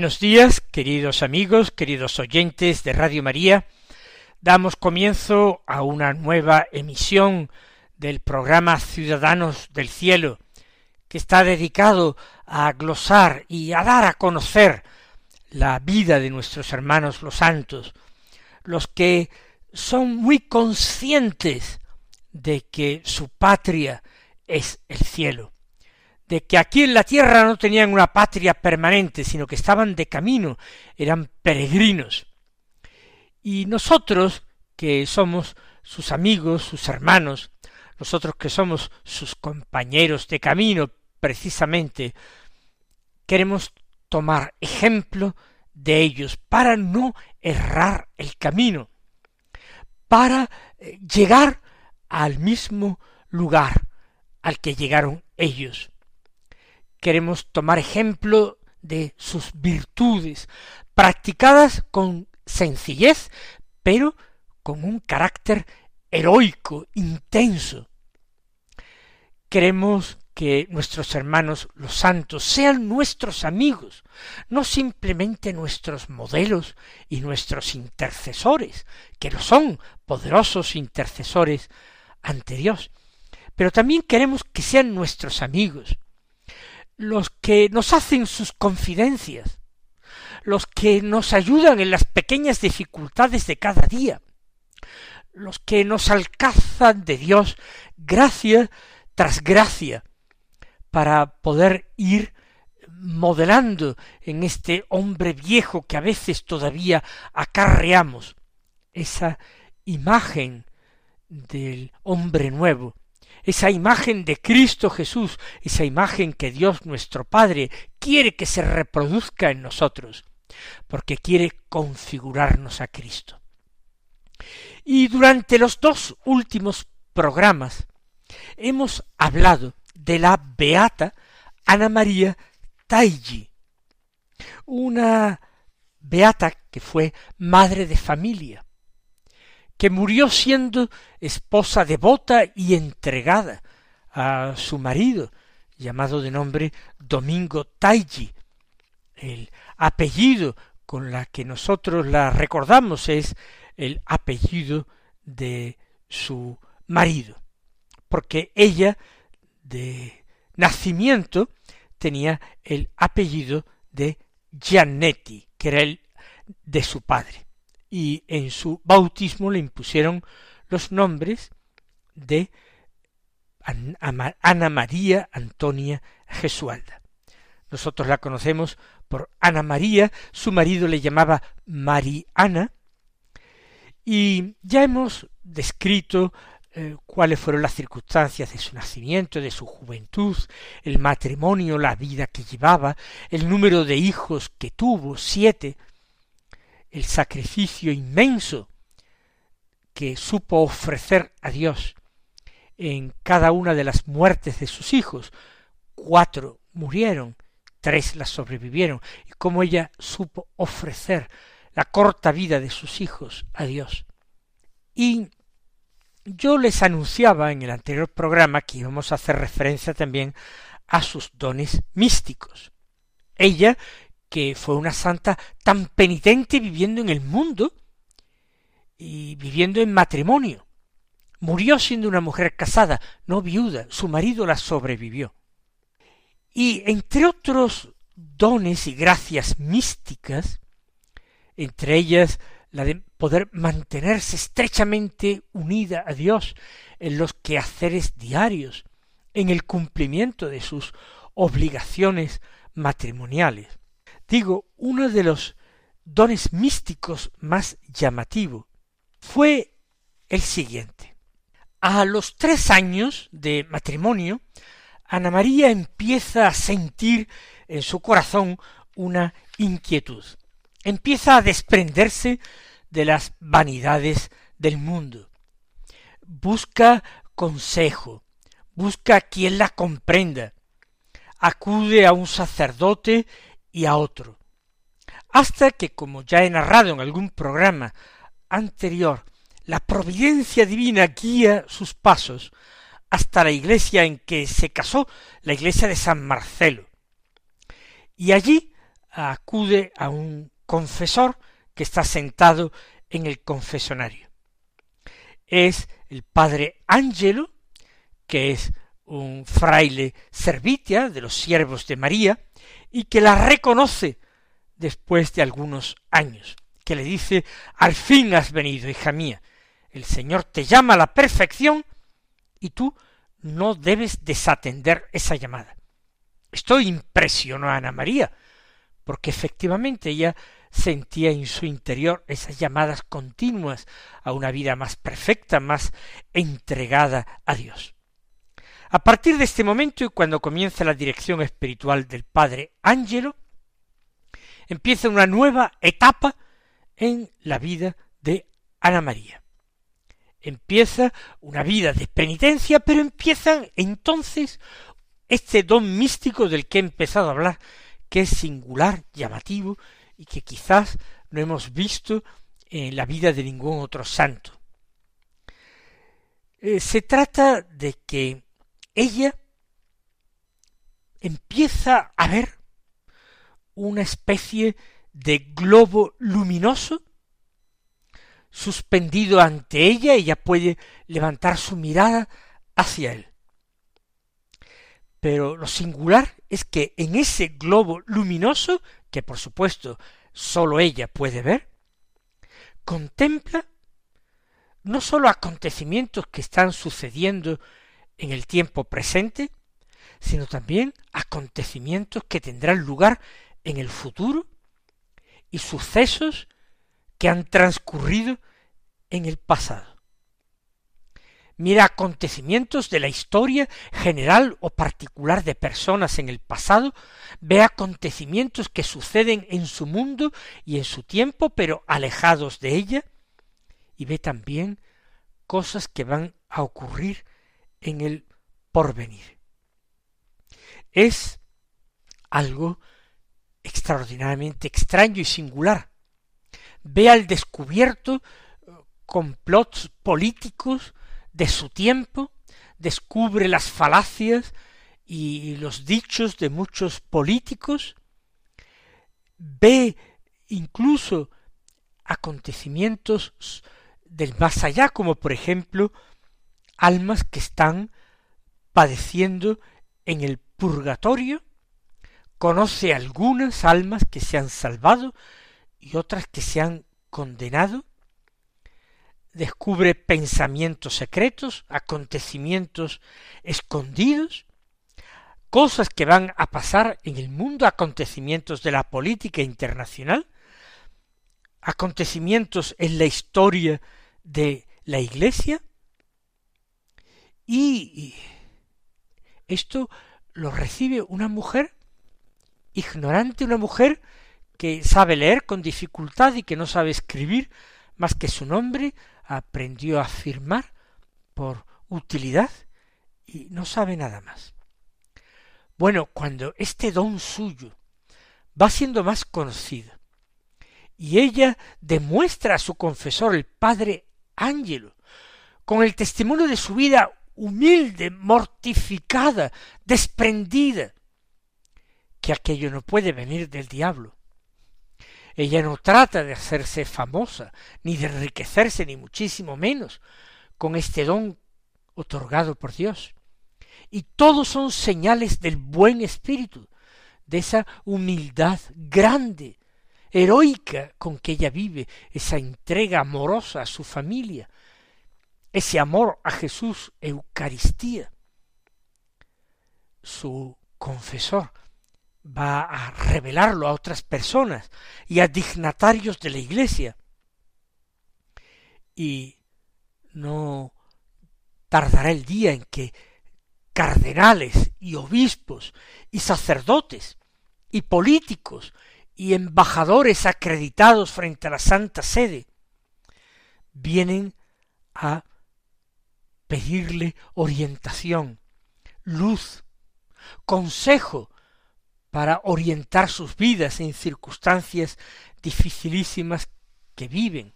Buenos días, queridos amigos, queridos oyentes de Radio María. Damos comienzo a una nueva emisión del programa Ciudadanos del Cielo, que está dedicado a glosar y a dar a conocer la vida de nuestros hermanos los santos, los que son muy conscientes de que su patria es el cielo de que aquí en la tierra no tenían una patria permanente, sino que estaban de camino, eran peregrinos. Y nosotros, que somos sus amigos, sus hermanos, nosotros que somos sus compañeros de camino, precisamente, queremos tomar ejemplo de ellos para no errar el camino, para eh, llegar al mismo lugar al que llegaron ellos queremos tomar ejemplo de sus virtudes, practicadas con sencillez, pero con un carácter heroico, intenso. Queremos que nuestros hermanos los santos sean nuestros amigos, no simplemente nuestros modelos y nuestros intercesores, que lo son poderosos intercesores ante Dios, pero también queremos que sean nuestros amigos, los que nos hacen sus confidencias, los que nos ayudan en las pequeñas dificultades de cada día, los que nos alcanzan de Dios gracia tras gracia, para poder ir modelando en este hombre viejo que a veces todavía acarreamos esa imagen del hombre nuevo, esa imagen de Cristo Jesús, esa imagen que Dios nuestro Padre quiere que se reproduzca en nosotros, porque quiere configurarnos a Cristo. Y durante los dos últimos programas hemos hablado de la beata Ana María Taigi, una beata que fue madre de familia, que murió siendo esposa devota y entregada a su marido, llamado de nombre Domingo Taigi. El apellido con la que nosotros la recordamos es el apellido de su marido, porque ella de nacimiento tenía el apellido de Giannetti, que era el de su padre y en su bautismo le impusieron los nombres de Ana María Antonia Gesualda. Nosotros la conocemos por Ana María, su marido le llamaba Mariana, y ya hemos descrito eh, cuáles fueron las circunstancias de su nacimiento, de su juventud, el matrimonio, la vida que llevaba, el número de hijos que tuvo, siete, el sacrificio inmenso que supo ofrecer a Dios en cada una de las muertes de sus hijos. Cuatro murieron, tres las sobrevivieron, y cómo ella supo ofrecer la corta vida de sus hijos a Dios. Y yo les anunciaba en el anterior programa que íbamos a hacer referencia también a sus dones místicos. Ella que fue una santa tan penitente viviendo en el mundo y viviendo en matrimonio. Murió siendo una mujer casada, no viuda, su marido la sobrevivió. Y entre otros dones y gracias místicas, entre ellas la de poder mantenerse estrechamente unida a Dios en los quehaceres diarios en el cumplimiento de sus obligaciones matrimoniales. Digo, uno de los dones místicos más llamativo fue el siguiente. A los tres años de matrimonio, Ana María empieza a sentir en su corazón una inquietud. Empieza a desprenderse de las vanidades del mundo. Busca consejo, busca quien la comprenda, acude a un sacerdote y a otro, hasta que, como ya he narrado en algún programa anterior, la providencia divina guía sus pasos hasta la iglesia en que se casó, la iglesia de San Marcelo. Y allí acude a un confesor que está sentado en el confesonario. Es el padre Ángelo, que es un fraile servitia de los siervos de María, y que la reconoce después de algunos años, que le dice, al fin has venido, hija mía, el Señor te llama a la perfección y tú no debes desatender esa llamada. Esto impresionó a Ana María, porque efectivamente ella sentía en su interior esas llamadas continuas a una vida más perfecta, más entregada a Dios. A partir de este momento y cuando comienza la dirección espiritual del Padre Ángelo, empieza una nueva etapa en la vida de Ana María. Empieza una vida de penitencia, pero empieza entonces este don místico del que he empezado a hablar, que es singular, llamativo, y que quizás no hemos visto en la vida de ningún otro santo. Eh, se trata de que ella empieza a ver una especie de globo luminoso suspendido ante ella, ella puede levantar su mirada hacia él. Pero lo singular es que en ese globo luminoso que por supuesto sólo ella puede ver, contempla no sólo acontecimientos que están sucediendo en el tiempo presente, sino también acontecimientos que tendrán lugar en el futuro y sucesos que han transcurrido en el pasado. Mira acontecimientos de la historia general o particular de personas en el pasado, ve acontecimientos que suceden en su mundo y en su tiempo, pero alejados de ella, y ve también cosas que van a ocurrir en el porvenir. Es algo extraordinariamente extraño y singular. Ve al descubierto eh, complots políticos de su tiempo, descubre las falacias y los dichos de muchos políticos, ve incluso acontecimientos del más allá, como por ejemplo almas que están padeciendo en el purgatorio, conoce algunas almas que se han salvado y otras que se han condenado, descubre pensamientos secretos, acontecimientos escondidos, cosas que van a pasar en el mundo, acontecimientos de la política internacional, acontecimientos en la historia de la Iglesia, y esto lo recibe una mujer ignorante, una mujer que sabe leer con dificultad y que no sabe escribir más que su nombre, aprendió a firmar por utilidad y no sabe nada más. Bueno, cuando este don suyo va siendo más conocido y ella demuestra a su confesor, el padre Ángelo, con el testimonio de su vida humilde, mortificada, desprendida, que aquello no puede venir del diablo, ella no trata de hacerse famosa, ni de enriquecerse, ni muchísimo menos, con este don otorgado por Dios. Y todos son señales del buen espíritu, de esa humildad grande, heroica con que ella vive, esa entrega amorosa a su familia, ese amor a Jesús, Eucaristía. su confesor va a revelarlo a otras personas y a dignatarios de la iglesia. Y no tardará el día en que cardenales y obispos y sacerdotes y políticos y embajadores acreditados frente a la Santa Sede vienen a pedirle orientación, luz, consejo para orientar sus vidas en circunstancias dificilísimas que viven,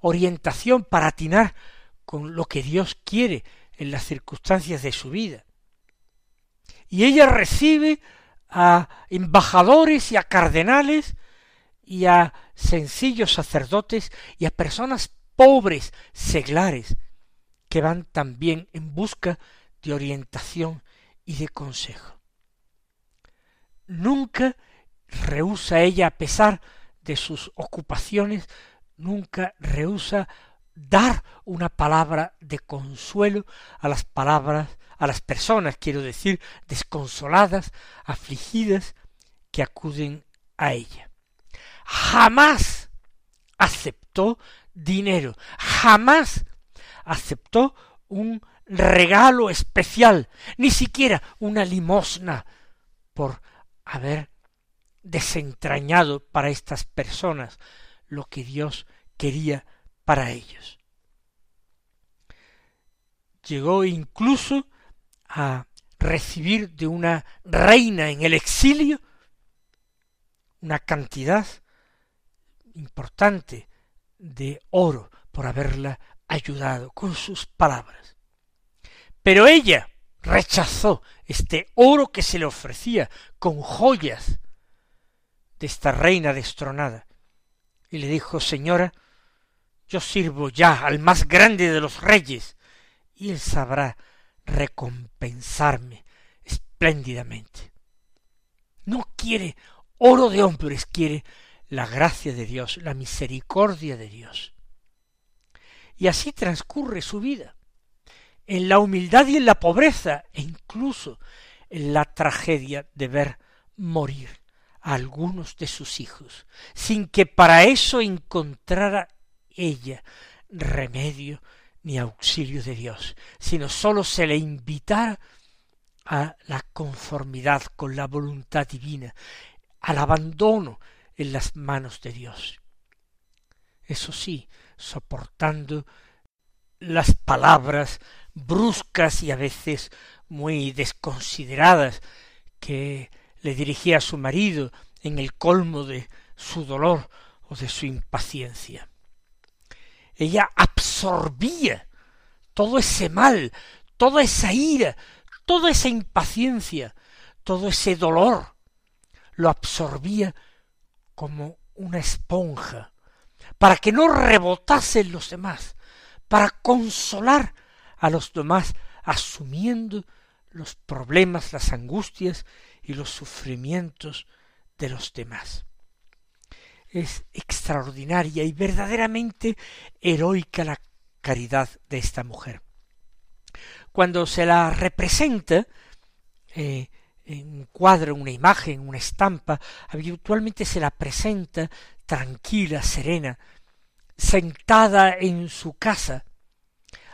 orientación para atinar con lo que Dios quiere en las circunstancias de su vida. Y ella recibe a embajadores y a cardenales y a sencillos sacerdotes y a personas pobres, seglares, que van también en busca de orientación y de consejo. Nunca rehúsa ella, a pesar de sus ocupaciones, nunca rehúsa dar una palabra de consuelo a las palabras, a las personas, quiero decir, desconsoladas, afligidas, que acuden a ella. Jamás aceptó dinero, jamás aceptó un regalo especial, ni siquiera una limosna por haber desentrañado para estas personas lo que Dios quería para ellos. Llegó incluso a recibir de una reina en el exilio una cantidad importante de oro por haberla ayudado con sus palabras. Pero ella rechazó este oro que se le ofrecía con joyas de esta reina destronada y le dijo Señora, yo sirvo ya al más grande de los reyes, y él sabrá recompensarme espléndidamente. No quiere oro de hombres, quiere la gracia de Dios, la misericordia de Dios. Y así transcurre su vida, en la humildad y en la pobreza, e incluso en la tragedia de ver morir a algunos de sus hijos, sin que para eso encontrara ella remedio ni auxilio de Dios, sino sólo se le invitara a la conformidad con la voluntad divina, al abandono en las manos de Dios. Eso sí, soportando las palabras bruscas y a veces muy desconsideradas que le dirigía a su marido en el colmo de su dolor o de su impaciencia. Ella absorbía todo ese mal, toda esa ira, toda esa impaciencia, todo ese dolor, lo absorbía como una esponja, para que no rebotasen los demás, para consolar a los demás, asumiendo los problemas, las angustias y los sufrimientos de los demás es extraordinaria y verdaderamente heroica la caridad de esta mujer. Cuando se la representa eh, en un cuadro, una imagen, una estampa, habitualmente se la presenta tranquila, serena, sentada en su casa,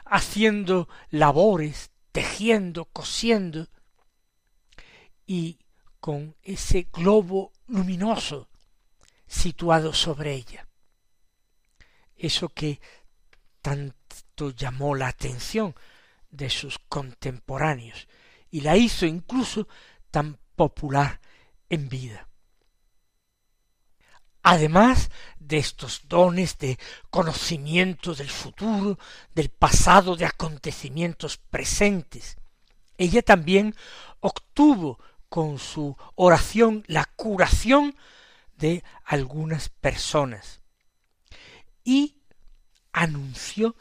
haciendo labores, tejiendo, cosiendo, y con ese globo luminoso situado sobre ella. Eso que tanto llamó la atención de sus contemporáneos y la hizo incluso tan popular en vida. Además de estos dones de conocimiento del futuro, del pasado, de acontecimientos presentes, ella también obtuvo con su oración la curación de algunas personas y anunció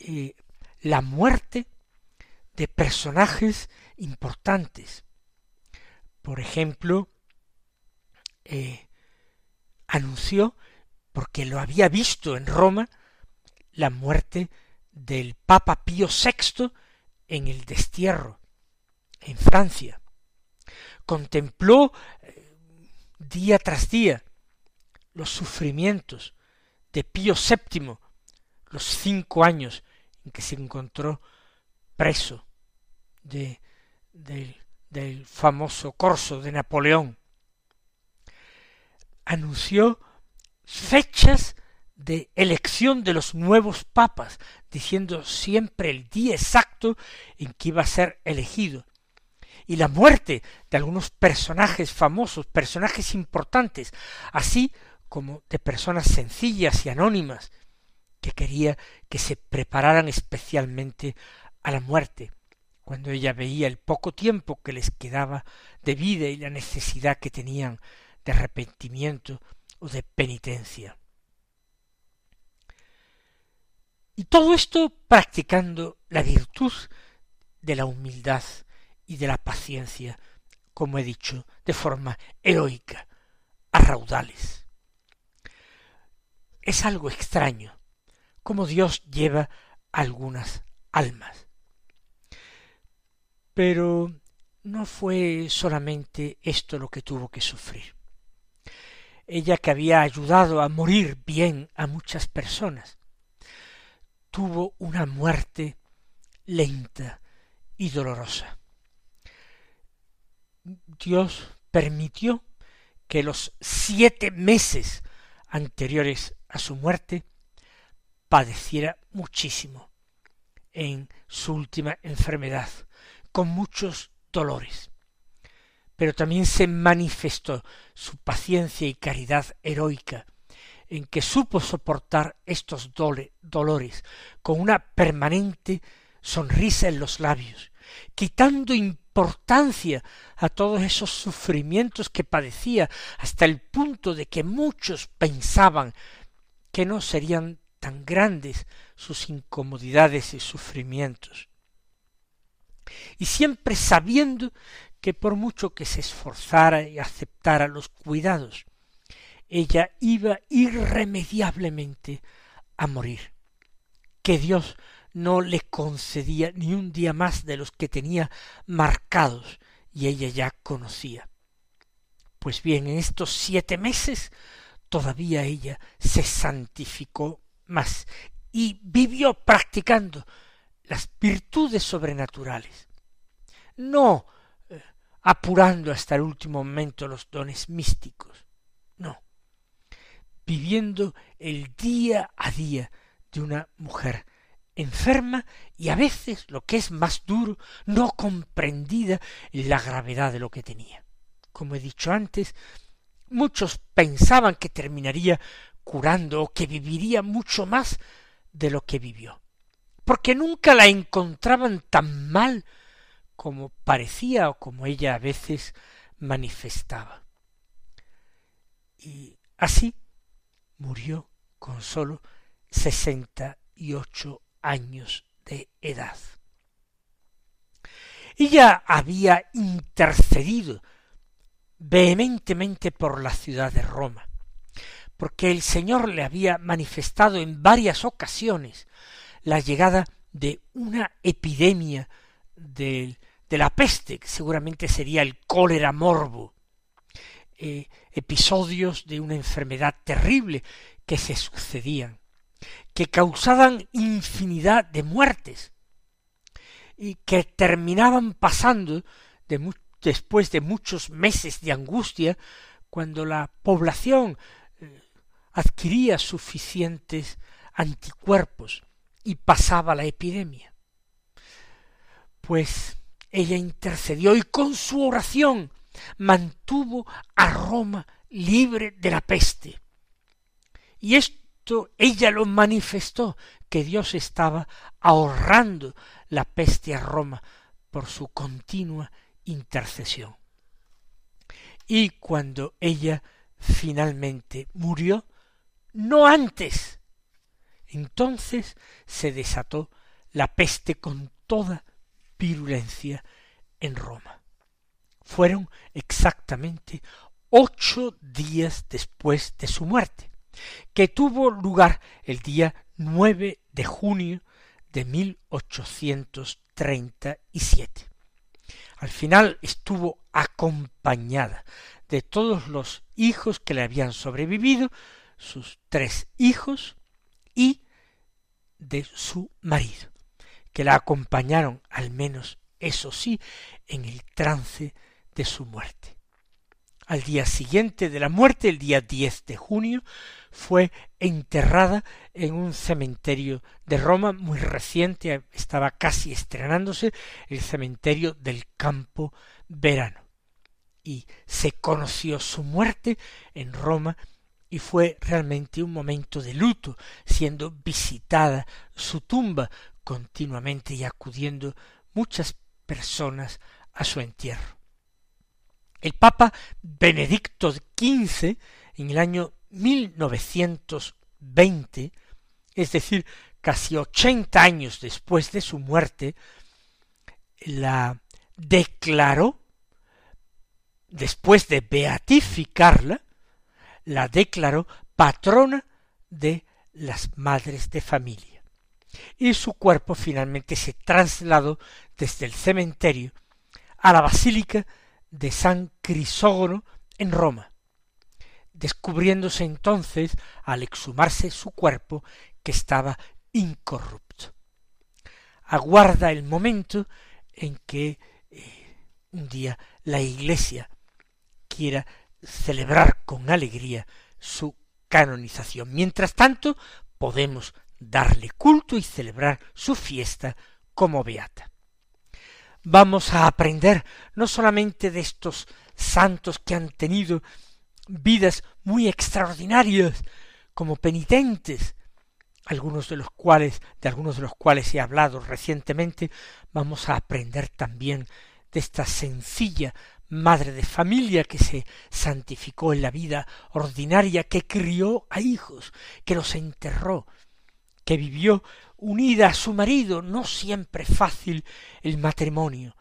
eh, la muerte de personajes importantes. Por ejemplo, eh, anunció, porque lo había visto en Roma, la muerte del Papa Pío VI en el destierro, en Francia. Contempló eh, día tras día los sufrimientos de Pío VII, los cinco años en que se encontró preso de, del famoso corso de Napoleón. Anunció fechas de elección de los nuevos papas, diciendo siempre el día exacto en que iba a ser elegido, y la muerte de algunos personajes famosos, personajes importantes, así como de personas sencillas y anónimas, que quería que se prepararan especialmente a la muerte, cuando ella veía el poco tiempo que les quedaba de vida y la necesidad que tenían de arrepentimiento o de penitencia. Y todo esto practicando la virtud de la humildad y de la paciencia, como he dicho, de forma heroica, a raudales. Es algo extraño cómo Dios lleva algunas almas. Pero no fue solamente esto lo que tuvo que sufrir. Ella que había ayudado a morir bien a muchas personas, tuvo una muerte lenta y dolorosa. Dios permitió que los siete meses anteriores a su muerte padeciera muchísimo en su última enfermedad, con muchos dolores. Pero también se manifestó su paciencia y caridad heroica en que supo soportar estos dolores con una permanente sonrisa en los labios, quitando importancia a todos esos sufrimientos que padecía hasta el punto de que muchos pensaban que no serían tan grandes sus incomodidades y sufrimientos. Y siempre sabiendo que por mucho que se esforzara y aceptara los cuidados, ella iba irremediablemente a morir, que Dios no le concedía ni un día más de los que tenía marcados y ella ya conocía. Pues bien, en estos siete meses todavía ella se santificó más y vivió practicando las virtudes sobrenaturales, no apurando hasta el último momento los dones místicos, no, viviendo el día a día de una mujer enferma y a veces, lo que es más duro, no comprendida la gravedad de lo que tenía. Como he dicho antes, muchos pensaban que terminaría curando o que viviría mucho más de lo que vivió, porque nunca la encontraban tan mal como parecía o como ella a veces manifestaba. Y así murió con sólo sesenta y ocho años de edad. Ella había intercedido vehementemente por la ciudad de Roma, porque el Señor le había manifestado en varias ocasiones la llegada de una epidemia de, de la peste, que seguramente sería el cólera morbo, eh, episodios de una enfermedad terrible que se sucedían, que causaban infinidad de muertes y que terminaban pasando después de muchos meses de angustia cuando la población eh, adquiría suficientes anticuerpos y pasaba la epidemia. Pues ella intercedió y con su oración mantuvo a Roma libre de la peste. Y esto ella lo manifestó, que Dios estaba ahorrando la peste a Roma por su continua intercesión. Y cuando ella finalmente murió, no antes, entonces se desató la peste con toda virulencia en Roma. Fueron exactamente ocho días después de su muerte, que tuvo lugar el día nueve de junio de mil ochocientos treinta y siete. Al final estuvo acompañada de todos los hijos que le habían sobrevivido, sus tres hijos y de su marido, que la acompañaron al menos, eso sí, en el trance de su muerte. Al día siguiente de la muerte, el día 10 de junio, fue enterrada en un cementerio de Roma muy reciente, estaba casi estrenándose, el cementerio del Campo Verano. Y se conoció su muerte en Roma y fue realmente un momento de luto, siendo visitada su tumba continuamente y acudiendo muchas personas a su entierro. El Papa Benedicto XV, en el año 1920, es decir, casi ochenta años después de su muerte, la declaró, después de beatificarla, la declaró patrona de las madres de familia. Y su cuerpo finalmente se trasladó desde el cementerio a la Basílica de San Crisógono en Roma, descubriéndose entonces al exhumarse su cuerpo que estaba incorrupto. Aguarda el momento en que eh, un día la Iglesia quiera celebrar con alegría su canonización. Mientras tanto, podemos darle culto y celebrar su fiesta como beata. Vamos a aprender no solamente de estos santos que han tenido vidas muy extraordinarias como penitentes, algunos de los cuales, de algunos de los cuales he hablado recientemente, vamos a aprender también de esta sencilla madre de familia que se santificó en la vida ordinaria, que crió a hijos, que los enterró, que vivió unida a su marido, no siempre fácil el matrimonio,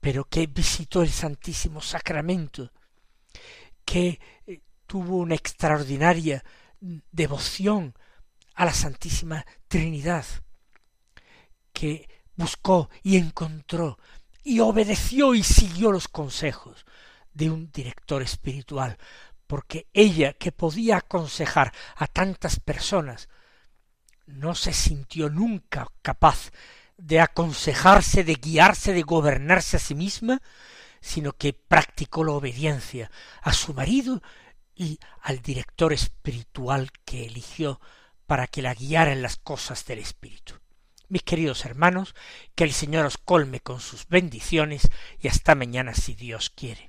pero que visitó el Santísimo Sacramento, que eh, tuvo una extraordinaria devoción a la Santísima Trinidad, que buscó y encontró y obedeció y siguió los consejos de un director espiritual, porque ella que podía aconsejar a tantas personas, no se sintió nunca capaz de aconsejarse, de guiarse, de gobernarse a sí misma, sino que practicó la obediencia a su marido y al director espiritual que eligió para que la guiara en las cosas del espíritu. Mis queridos hermanos, que el Señor os colme con sus bendiciones y hasta mañana si Dios quiere.